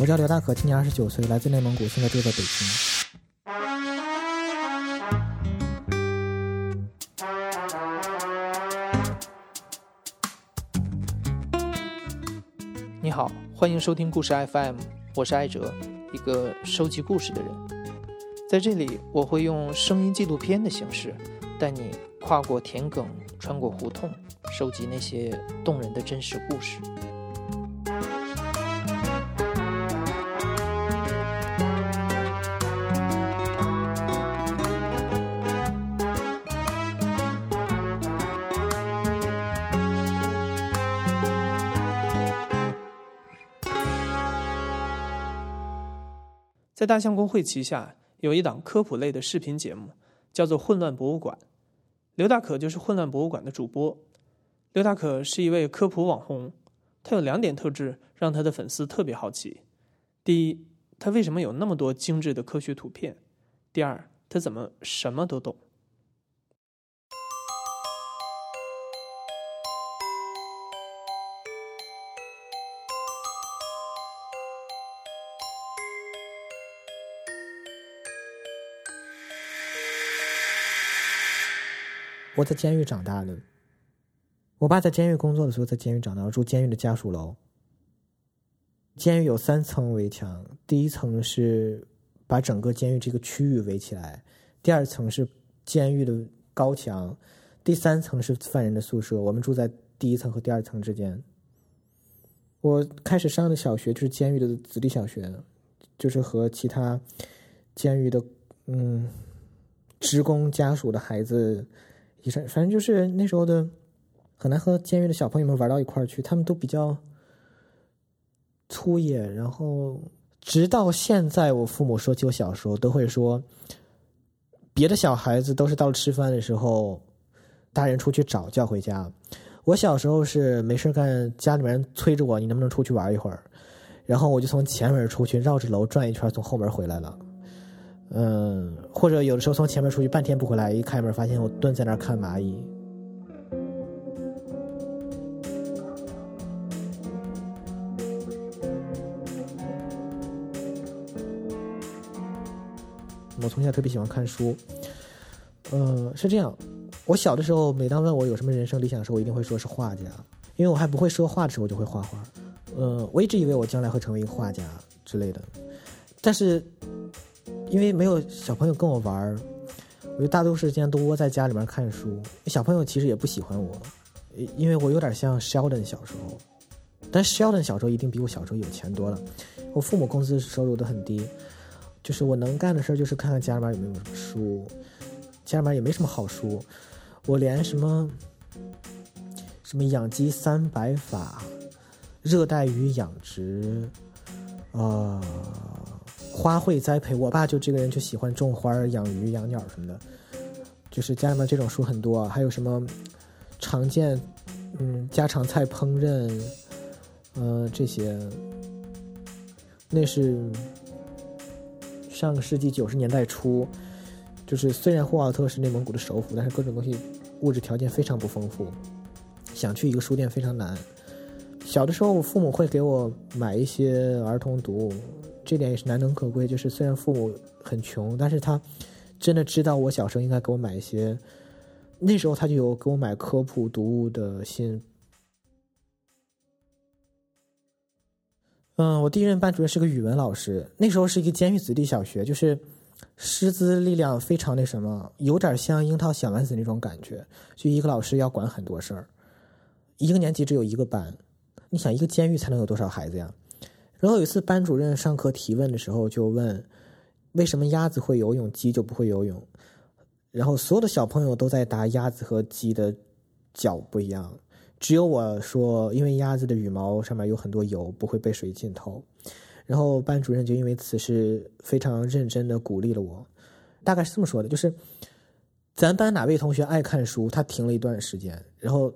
我叫刘大可，今年二十九岁，来自内蒙古，现在住在北京。你好，欢迎收听故事 FM，我是艾哲，一个收集故事的人。在这里，我会用声音纪录片的形式，带你跨过田埂，穿过胡同，收集那些动人的真实故事。在大象公会旗下有一档科普类的视频节目，叫做《混乱博物馆》。刘大可就是《混乱博物馆》的主播。刘大可是一位科普网红，他有两点特质让他的粉丝特别好奇：第一，他为什么有那么多精致的科学图片；第二，他怎么什么都懂。我在监狱长大的，我爸在监狱工作的时候在监狱长大，我住监狱的家属楼。监狱有三层围墙，第一层是把整个监狱这个区域围起来，第二层是监狱的高墙，第三层是犯人的宿舍。我们住在第一层和第二层之间。我开始上的小学就是监狱的子弟小学，就是和其他监狱的嗯职工家属的孩子。反正就是那时候的，很难和监狱的小朋友们玩到一块儿去。他们都比较粗野，然后直到现在，我父母说起我小时候，都会说，别的小孩子都是到了吃饭的时候，大人出去找叫回家。我小时候是没事干，家里面催着我，你能不能出去玩一会儿？然后我就从前门出去，绕着楼转一圈，从后门回来了。嗯，或者有的时候从前面出去半天不回来，一开门发现我蹲在那儿看蚂蚁。我从小特别喜欢看书，嗯，是这样。我小的时候，每当问我有什么人生理想的时候，我一定会说是画家，因为我还不会说话的时候，我就会画画。嗯，我一直以为我将来会成为一个画家之类的，但是。因为没有小朋友跟我玩儿，我就大多数时间都窝在家里面看书。小朋友其实也不喜欢我，因为我有点像 Sheldon 小时候，但 Sheldon 小时候一定比我小时候有钱多了。我父母工资收入都很低，就是我能干的事儿就是看看家里面有没有什么书，家里面也没什么好书，我连什么什么养鸡三百法、热带鱼养殖，啊。花卉栽培，我爸就这个人就喜欢种花、养鱼、养鸟什么的，就是家里面这种书很多。还有什么常见，嗯，家常菜烹饪，嗯，这些。那是上个世纪九十年代初，就是虽然呼和浩特是内蒙古的首府，但是各种东西物质条件非常不丰富，想去一个书店非常难。小的时候，我父母会给我买一些儿童读物。这点也是难能可贵，就是虽然父母很穷，但是他真的知道我小时候应该给我买一些。那时候他就有给我买科普读物的心。嗯，我第一任班主任是个语文老师，那时候是一个监狱子弟小学，就是师资力量非常那什么，有点像樱桃小丸子那种感觉，就一个老师要管很多事儿，一个年级只有一个班，你想一个监狱才能有多少孩子呀？然后有一次，班主任上课提问的时候就问：“为什么鸭子会游泳，鸡就不会游泳？”然后所有的小朋友都在答鸭子和鸡的脚不一样，只有我说：“因为鸭子的羽毛上面有很多油，不会被水浸透。”然后班主任就因为此事非常认真的鼓励了我，大概是这么说的：就是咱班哪位同学爱看书？他停了一段时间，然后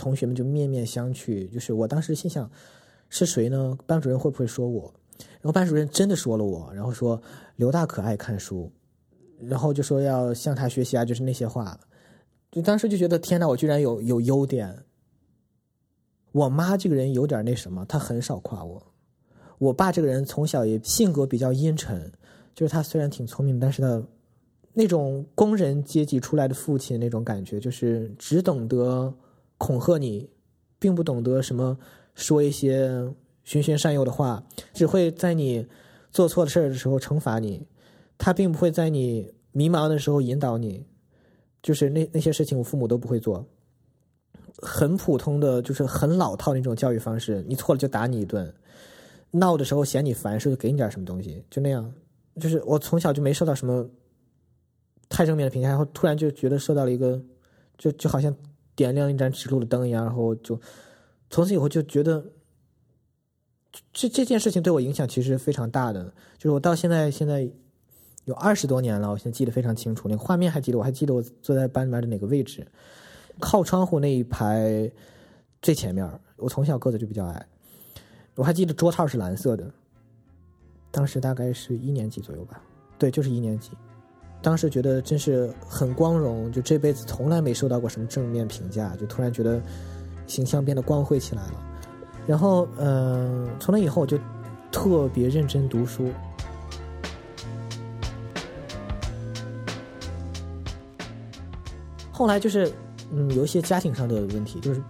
同学们就面面相觑。就是我当时心想。是谁呢？班主任会不会说我？然后班主任真的说了我，然后说刘大可爱看书，然后就说要向他学习啊，就是那些话。就当时就觉得天哪，我居然有有优点。我妈这个人有点那什么，她很少夸我。我爸这个人从小也性格比较阴沉，就是他虽然挺聪明，但是他那种工人阶级出来的父亲那种感觉，就是只懂得恐吓你，并不懂得什么说一些循循善诱的话，只会在你做错的事儿的时候惩罚你，他并不会在你迷茫的时候引导你，就是那那些事情我父母都不会做。很普通的，就是很老套那种教育方式，你错了就打你一顿。闹的时候嫌你烦，是给你点什么东西，就那样。就是我从小就没受到什么太正面的评价，然后突然就觉得受到了一个，就就好像点亮一盏指路的灯一样，然后就从此以后就觉得这这件事情对我影响其实非常大的。就是我到现在现在有二十多年了，我现在记得非常清楚，那个画面还记得，我还记得我坐在班里面的哪个位置，靠窗户那一排最前面。我从小个子就比较矮。我还记得桌套是蓝色的，当时大概是一年级左右吧，对，就是一年级。当时觉得真是很光荣，就这辈子从来没受到过什么正面评价，就突然觉得形象变得光辉起来了。然后，嗯，从那以后我就特别认真读书。后来就是，嗯，有一些家庭上的问题，就是。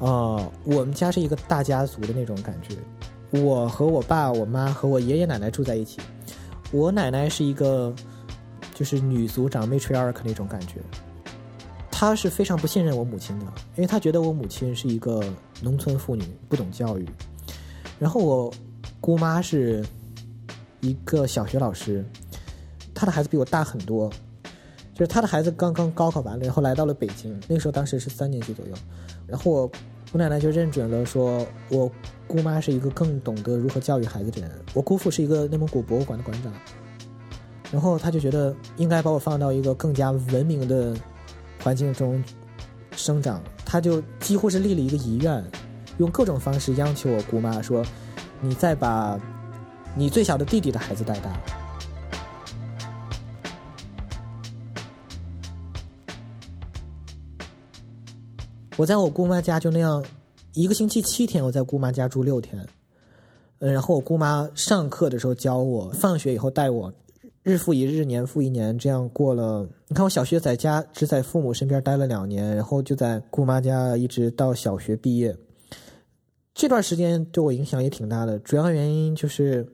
啊，我们家是一个大家族的那种感觉，我和我爸、我妈和我爷爷奶奶住在一起。我奶奶是一个就是女族长 matriarch 那种感觉，她是非常不信任我母亲的，因为她觉得我母亲是一个农村妇女，不懂教育。然后我姑妈是一个小学老师，她的孩子比我大很多，就是她的孩子刚刚高考完了，然后来到了北京，那时候当时是三年级左右。然后我姑奶奶就认准了，说我姑妈是一个更懂得如何教育孩子的人。我姑父是一个内蒙古博物馆的馆长，然后他就觉得应该把我放到一个更加文明的环境中生长。他就几乎是立了一个遗愿，用各种方式央求我姑妈说：“你再把你最小的弟弟的孩子带大。”我在我姑妈家就那样，一个星期七天，我在姑妈家住六天，嗯，然后我姑妈上课的时候教我，放学以后带我，日复一日，年复一年，这样过了。你看，我小学在家只在父母身边待了两年，然后就在姑妈家一直到小学毕业。这段时间对我影响也挺大的，主要原因就是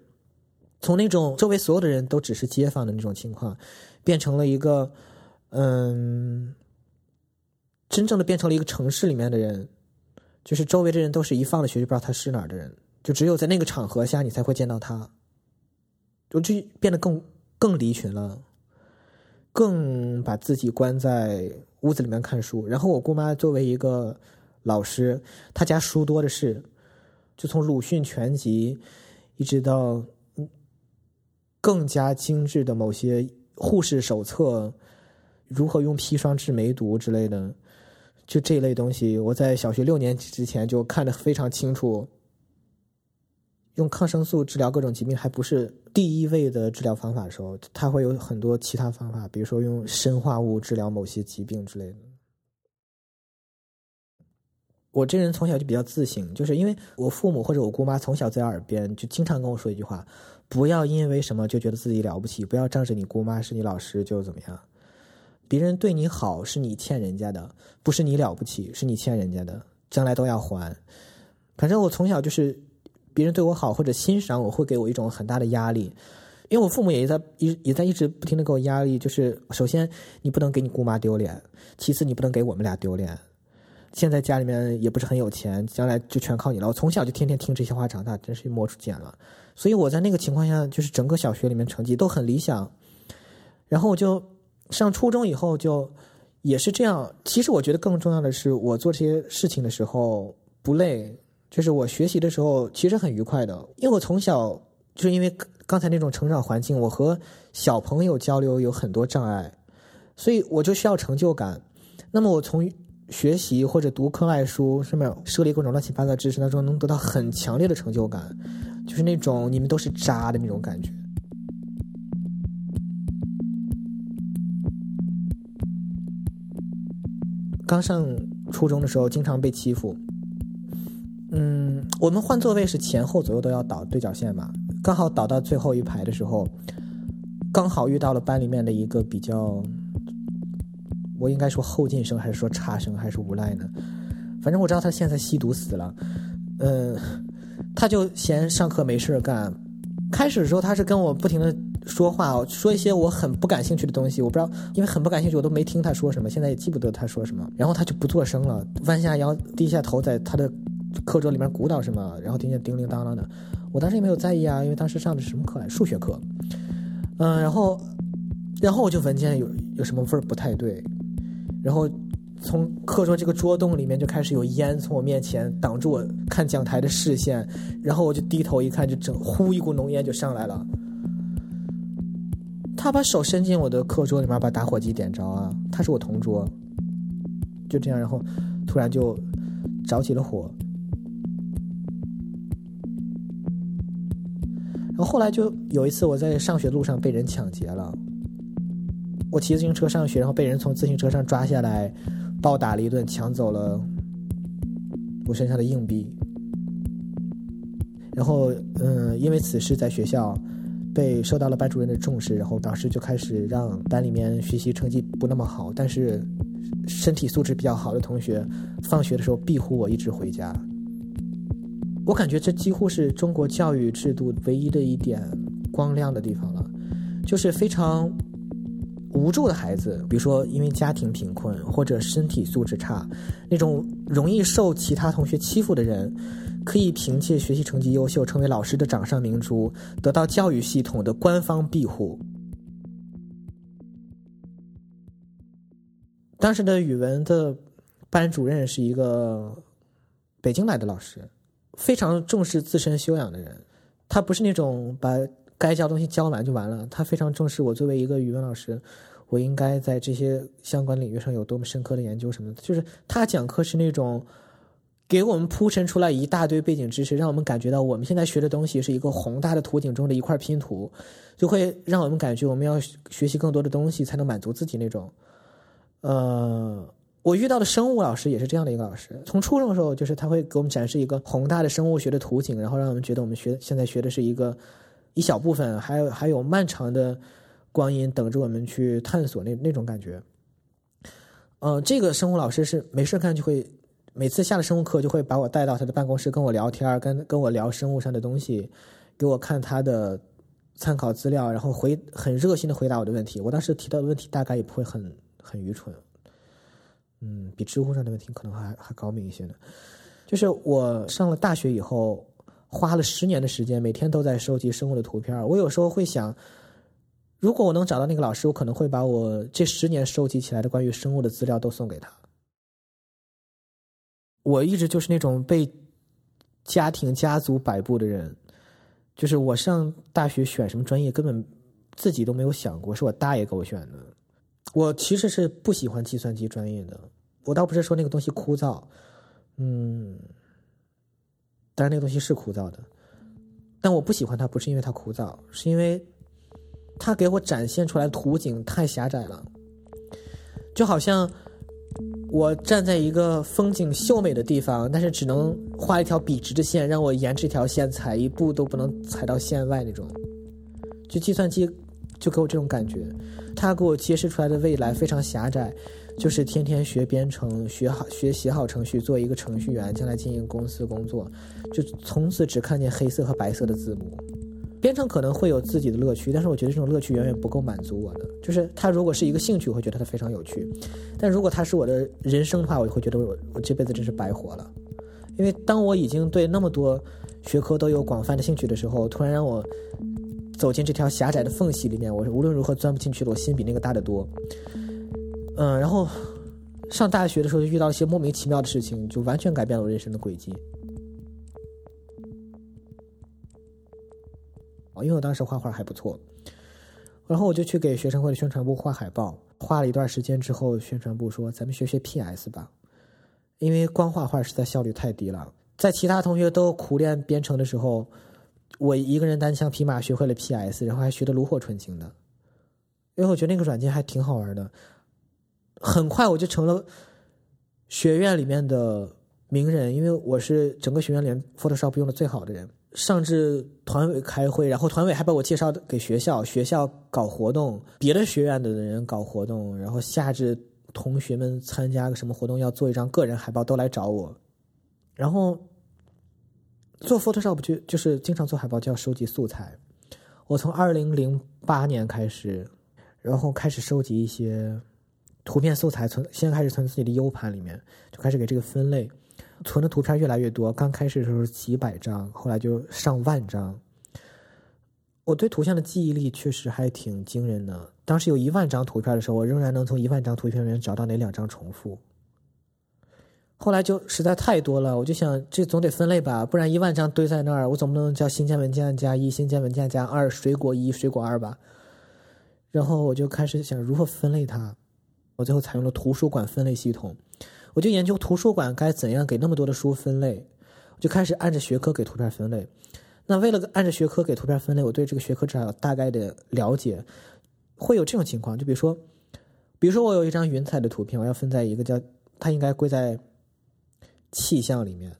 从那种周围所有的人都只是街坊的那种情况，变成了一个，嗯。真正的变成了一个城市里面的人，就是周围的人都是一放了学就不知道他是哪儿的人，就只有在那个场合下你才会见到他，就就变得更更离群了，更把自己关在屋子里面看书。然后我姑妈作为一个老师，她家书多的是，就从鲁迅全集一直到更加精致的某些护士手册，如何用砒霜治梅毒之类的。就这一类东西，我在小学六年级之前就看得非常清楚。用抗生素治疗各种疾病还不是第一位的治疗方法的时候，它会有很多其他方法，比如说用生化物治疗某些疾病之类的。我这人从小就比较自信，就是因为我父母或者我姑妈从小在耳边就经常跟我说一句话：不要因为什么就觉得自己了不起，不要仗着你姑妈是你老师就怎么样。别人对你好是你欠人家的，不是你了不起，是你欠人家的，将来都要还。反正我从小就是别人对我好或者欣赏我会给我一种很大的压力，因为我父母也在一也在一直不停的给我压力，就是首先你不能给你姑妈丢脸，其次你不能给我们俩丢脸。现在家里面也不是很有钱，将来就全靠你了。我从小就天天听这些话长大，真是摸出茧了。所以我在那个情况下，就是整个小学里面成绩都很理想，然后我就。上初中以后就也是这样。其实我觉得更重要的是，我做这些事情的时候不累，就是我学习的时候其实很愉快的。因为我从小就是因为刚才那种成长环境，我和小朋友交流有很多障碍，所以我就需要成就感。那么我从学习或者读课外书上面涉猎各种乱七八糟知识当中，能得到很强烈的成就感，就是那种你们都是渣的那种感觉。刚上初中的时候，经常被欺负。嗯，我们换座位是前后左右都要倒对角线嘛，刚好倒到最后一排的时候，刚好遇到了班里面的一个比较，我应该说后进生还是说差生还是无赖呢？反正我知道他现在吸毒死了，嗯，他就嫌上课没事干。开始的时候他是跟我不停的说话，说一些我很不感兴趣的东西，我不知道，因为很不感兴趣，我都没听他说什么，现在也记不得他说什么。然后他就不作声了，弯下腰，低下头，在他的课桌里面鼓捣什么，然后听见叮铃当啷的。我当时也没有在意啊，因为当时上的是什么课来？数学课。嗯，然后，然后我就闻见有有什么味儿不太对，然后。从课桌这个桌洞里面就开始有烟从我面前挡住我看讲台的视线，然后我就低头一看，就整呼一股浓烟就上来了。他把手伸进我的课桌里面，把打火机点着啊！他是我同桌，就这样，然后突然就着起了火。后后来就有一次我在上学路上被人抢劫了，我骑自行车上学，然后被人从自行车上抓下来。暴打了一顿，抢走了我身上的硬币，然后，嗯，因为此事在学校被受到了班主任的重视，然后导师就开始让班里面学习成绩不那么好，但是身体素质比较好的同学，放学的时候庇护我一直回家。我感觉这几乎是中国教育制度唯一的一点光亮的地方了，就是非常。无助的孩子，比如说因为家庭贫困或者身体素质差，那种容易受其他同学欺负的人，可以凭借学习成绩优秀，成为老师的掌上明珠，得到教育系统的官方庇护。当时的语文的班主任是一个北京来的老师，非常重视自身修养的人。他不是那种把。该教东西教完就完了。他非常重视我作为一个语文老师，我应该在这些相关领域上有多么深刻的研究什么的。就是他讲课是那种给我们铺陈出来一大堆背景知识，让我们感觉到我们现在学的东西是一个宏大的图景中的一块拼图，就会让我们感觉我们要学习更多的东西才能满足自己那种。呃，我遇到的生物老师也是这样的一个老师。从初中的时候，就是他会给我们展示一个宏大的生物学的图景，然后让我们觉得我们学现在学的是一个。一小部分，还有还有漫长的光阴等着我们去探索那那种感觉。嗯，这个生物老师是没事干就会每次下了生物课就会把我带到他的办公室跟我聊天，跟跟我聊生物上的东西，给我看他的参考资料，然后回很热心的回答我的问题。我当时提到的问题大概也不会很很愚蠢，嗯，比知乎上的问题可能还还高明一些呢。就是我上了大学以后。花了十年的时间，每天都在收集生物的图片。我有时候会想，如果我能找到那个老师，我可能会把我这十年收集起来的关于生物的资料都送给他。我一直就是那种被家庭家族摆布的人，就是我上大学选什么专业，根本自己都没有想过，是我大爷给我选的。我其实是不喜欢计算机专业的，我倒不是说那个东西枯燥，嗯。但是那个东西是枯燥的，但我不喜欢它，不是因为它枯燥，是因为它给我展现出来的图景太狭窄了。就好像我站在一个风景秀美的地方，但是只能画一条笔直的线，让我沿这条线踩一步都不能踩到线外那种。就计算机就给我这种感觉，他给我揭示出来的未来非常狭窄。就是天天学编程，学好学写好程序，做一个程序员，将来经营公司工作，就从此只看见黑色和白色的字母。编程可能会有自己的乐趣，但是我觉得这种乐趣远远不够满足我的。就是它如果是一个兴趣，我会觉得它非常有趣；但如果它是我的人生的话，我就会觉得我我这辈子真是白活了。因为当我已经对那么多学科都有广泛的兴趣的时候，突然让我走进这条狭窄的缝隙里面，我是无论如何钻不进去了。我心比那个大得多。嗯，然后上大学的时候就遇到一些莫名其妙的事情，就完全改变了我人生的轨迹。哦，因为我当时画画还不错，然后我就去给学生会的宣传部画海报。画了一段时间之后，宣传部说：“咱们学学 PS 吧，因为光画画实在效率太低了。”在其他同学都苦练编程的时候，我一个人单枪匹马学会了 PS，然后还学的炉火纯青的。因为我觉得那个软件还挺好玩的。很快我就成了学院里面的名人，因为我是整个学院里面 Photoshop 用的最好的人。上至团委开会，然后团委还把我介绍给学校，学校搞活动，别的学院的人搞活动，然后下至同学们参加个什么活动要做一张个人海报，都来找我。然后做 Photoshop 就就是经常做海报就要收集素材。我从二零零八年开始，然后开始收集一些图片素材，存先开始存自己的 U 盘里面，就开始给这个分类。存的图片越来越多，刚开始的时候几百张，后来就上万张。我对图像的记忆力确实还挺惊人的。当时有一万张图片的时候，我仍然能从一万张图片里面找到哪两张重复。后来就实在太多了，我就想这总得分类吧，不然一万张堆在那儿，我总不能叫新建文件加一、新建文件加二、水果一、水果二吧？然后我就开始想如何分类它，我最后采用了图书馆分类系统。我就研究图书馆该怎样给那么多的书分类，我就开始按着学科给图片分类。那为了按着学科给图片分类，我对这个学科至少有大概的了解。会有这种情况，就比如说，比如说我有一张云彩的图片，我要分在一个叫它应该归在气象里面，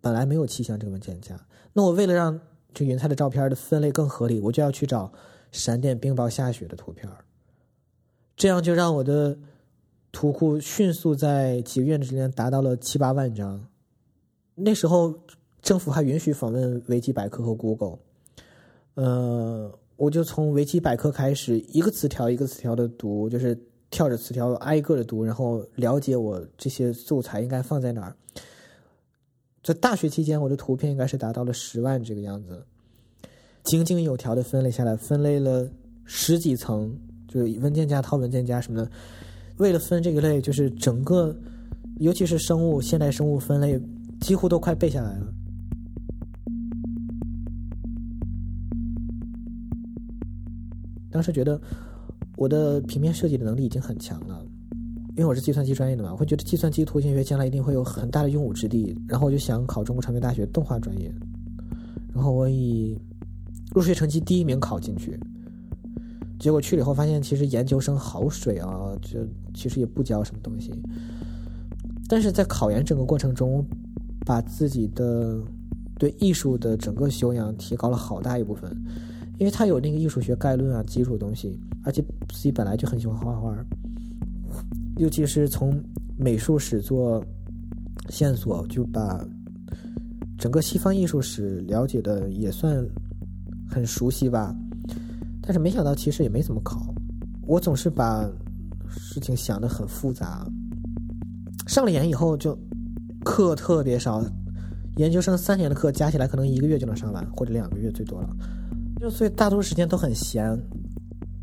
本来没有气象这个文件夹。那我为了让这云彩的照片的分类更合理，我就要去找闪电、冰雹、下雪的图片，这样就让我的。图库迅速在几个月之间达到了七八万张。那时候政府还允许访问维基百科和 Google。呃，我就从维基百科开始，一个词条一个词条的读，就是跳着词条挨个的读，然后了解我这些素材应该放在哪儿。在大学期间，我的图片应该是达到了十万这个样子，井井有条的分类下来，分类了十几层，就是文件夹套文件夹什么的。为了分这个类，就是整个，尤其是生物，现代生物分类几乎都快背下来了。当时觉得我的平面设计的能力已经很强了，因为我是计算机专业的嘛，我会觉得计算机图形学将来一定会有很大的用武之地。然后我就想考中国传媒大学动画专业，然后我以入学成绩第一名考进去。结果去了以后发现，其实研究生好水啊，就其实也不教什么东西。但是在考研整个过程中，把自己的对艺术的整个修养提高了好大一部分，因为他有那个艺术学概论啊，基础东西，而且自己本来就很喜欢画画，尤其是从美术史做线索，就把整个西方艺术史了解的也算很熟悉吧。但是没想到，其实也没怎么考。我总是把事情想得很复杂。上了研以后，就课特别少，研究生三年的课加起来可能一个月就能上完，或者两个月最多了。就所以大多数时间都很闲。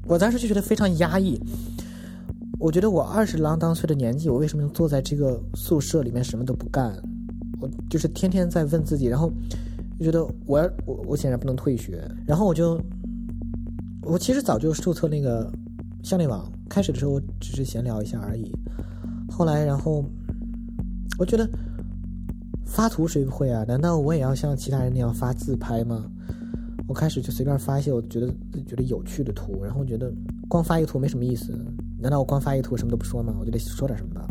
我当时就觉得非常压抑。我觉得我二十郎当岁的年纪，我为什么坐在这个宿舍里面什么都不干？我就是天天在问自己，然后就觉得我我我显然不能退学，然后我就。我其实早就注册那个校内网，开始的时候我只是闲聊一下而已。后来，然后我觉得发图谁不会啊？难道我也要像其他人那样发自拍吗？我开始就随便发一些我觉得觉得有趣的图，然后觉得光发一个图没什么意思。难道我光发一个图什么都不说吗？我就得说点什么吧。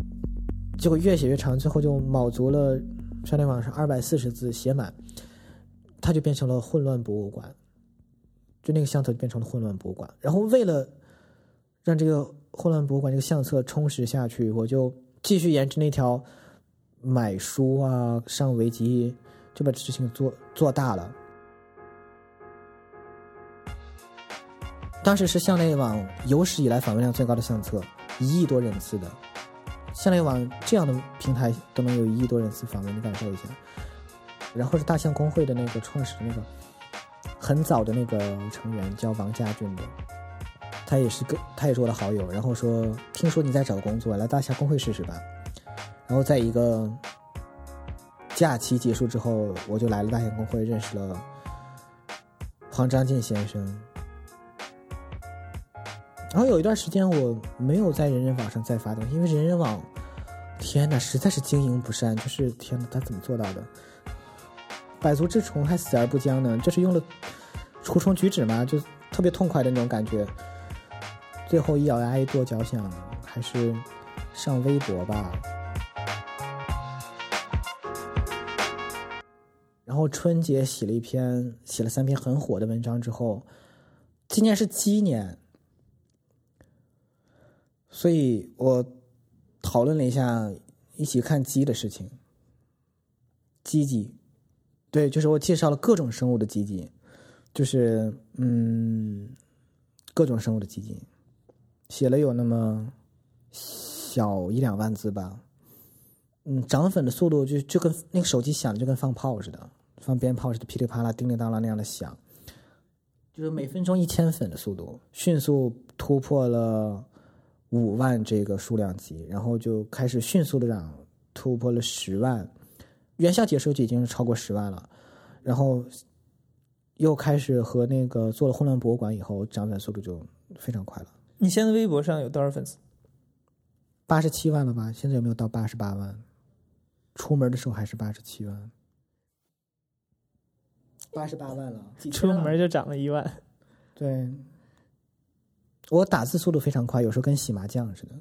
结果越写越长，最后就卯足了校内网上二百四十字写满，它就变成了混乱博物馆。就那个相册就变成了混乱博物馆，然后为了让这个混乱博物馆这个相册充实下去，我就继续沿着那条买书啊、上维基，就把事情做做大了。当时是校内网有史以来访问量最高的相册，一亿多人次的校内网这样的平台都能有一亿多人次访问，你感受一下。然后是大象公会的那个创始那个。很早的那个成员叫王家俊的，他也是个，他也是我的好友。然后说，听说你在找工作，来大象公会试试吧。然后在一个假期结束之后，我就来了大象公会，认识了黄章进先生。然后有一段时间我没有在人人网上再发东西，因为人人网，天哪，实在是经营不善，就是天哪，他怎么做到的？百足之虫还死而不僵呢，这是用了除虫举止吗？就特别痛快的那种感觉。最后一咬牙一跺脚，想还是上微博吧。然后春节写了一篇，写了三篇很火的文章之后，今年是鸡年，所以我讨论了一下一起看鸡的事情。鸡鸡，对，就是我介绍了各种生物的鸡鸡，就是嗯，各种生物的鸡鸡，写了有那么小一两万字吧。嗯，涨粉的速度就就跟那个手机响的就跟放炮似的，放鞭炮似的，噼里啪啦、叮铃当啷那样的响，就是每分钟一千粉的速度，迅速突破了五万这个数量级，然后就开始迅速的涨，突破了十万。元宵节时候就已经是超过十万了，然后又开始和那个做了混乱博物馆以后，涨粉速度就非常快了。你现在微博上有多少粉丝？八十七万了吧？现在有没有到八十八万？出门的时候还是八十七万，八十八万了，出门就涨了一万。对，我打字速度非常快，有时候跟洗麻将似的。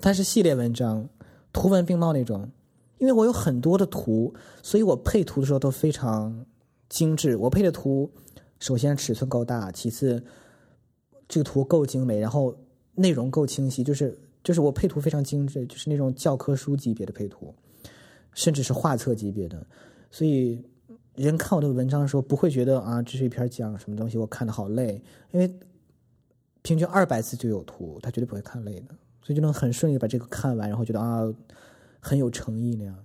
它是系列文章，图文并茂那种。因为我有很多的图，所以我配图的时候都非常精致。我配的图，首先尺寸够大，其次这个图够精美，然后内容够清晰，就是就是我配图非常精致，就是那种教科书级别的配图。甚至是画册级别的，所以人看我的文章的时候，不会觉得啊，这是一篇讲什么东西，我看的好累。因为平均二百字就有图，他绝对不会看累的，所以就能很顺利把这个看完，然后觉得啊，很有诚意那样。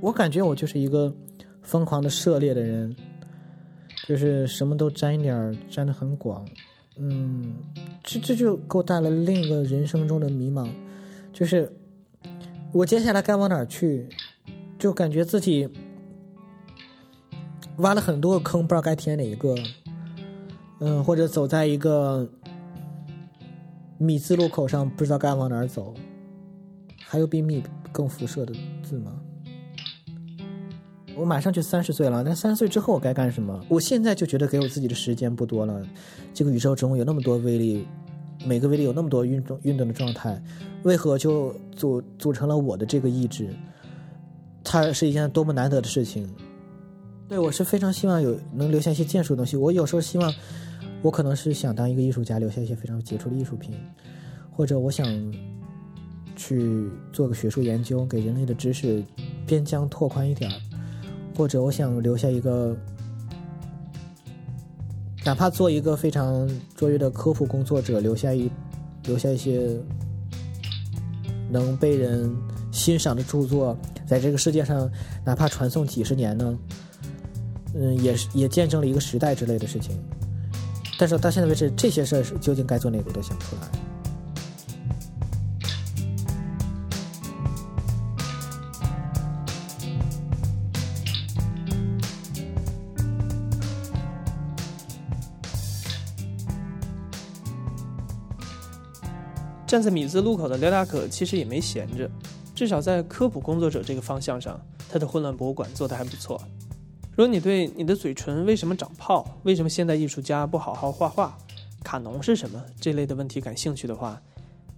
我感觉我就是一个疯狂的涉猎的人。就是什么都沾一点儿，沾的很广，嗯，这这就给我带来另一个人生中的迷茫，就是我接下来该往哪儿去，就感觉自己挖了很多个坑，不知道该填哪一个，嗯，或者走在一个米字路口上，不知道该往哪儿走，还有比米更辐射的字吗？我马上就三十岁了，那三十岁之后我该干什么？我现在就觉得给我自己的时间不多了。这个宇宙中有那么多威力，每个威力有那么多运动运动的状态，为何就组组成了我的这个意志？它是一件多么难得的事情。对我是非常希望有能留下一些建树的东西。我有时候希望，我可能是想当一个艺术家，留下一些非常杰出的艺术品，或者我想去做个学术研究，给人类的知识边疆拓宽一点儿。或者我想留下一个，哪怕做一个非常卓越的科普工作者，留下一留下一些能被人欣赏的著作，在这个世界上，哪怕传颂几十年呢？嗯，也是也见证了一个时代之类的事情。但是到现在为止，这些事儿究竟该做哪个，我都想不出来。站在米字路口的刘大可其实也没闲着，至少在科普工作者这个方向上，他的混乱博物馆做得还不错。如果你对你的嘴唇为什么长泡、为什么现代艺术家不好好画画、卡农是什么这类的问题感兴趣的话，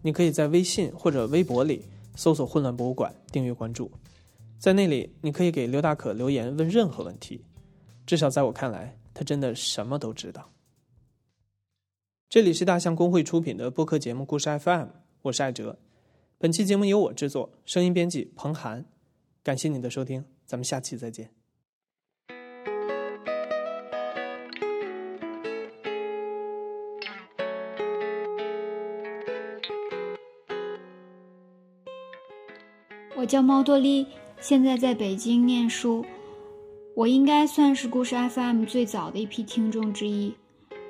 你可以在微信或者微博里搜索“混乱博物馆”，订阅关注。在那里，你可以给刘大可留言问任何问题，至少在我看来，他真的什么都知道。这里是大象公会出品的播客节目《故事 FM》，我是艾哲。本期节目由我制作，声音编辑彭涵。感谢你的收听，咱们下期再见。我叫猫多莉，现在在北京念书。我应该算是故事 FM 最早的一批听众之一。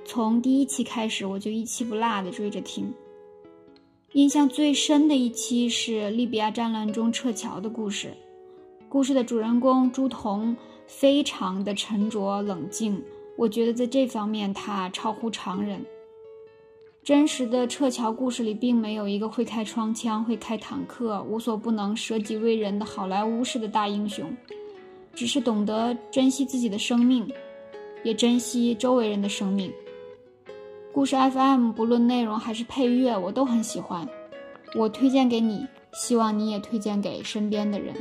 从第一期开始，我就一期不落的追着听。印象最深的一期是利比亚战乱中撤侨的故事。故事的主人公朱彤非常的沉着冷静，我觉得在这方面他超乎常人。真实的撤侨故事里，并没有一个会开双枪、会开坦克、无所不能、舍己为人的好莱坞式的大英雄，只是懂得珍惜自己的生命，也珍惜周围人的生命。故事 FM 不论内容还是配乐，我都很喜欢。我推荐给你，希望你也推荐给身边的人。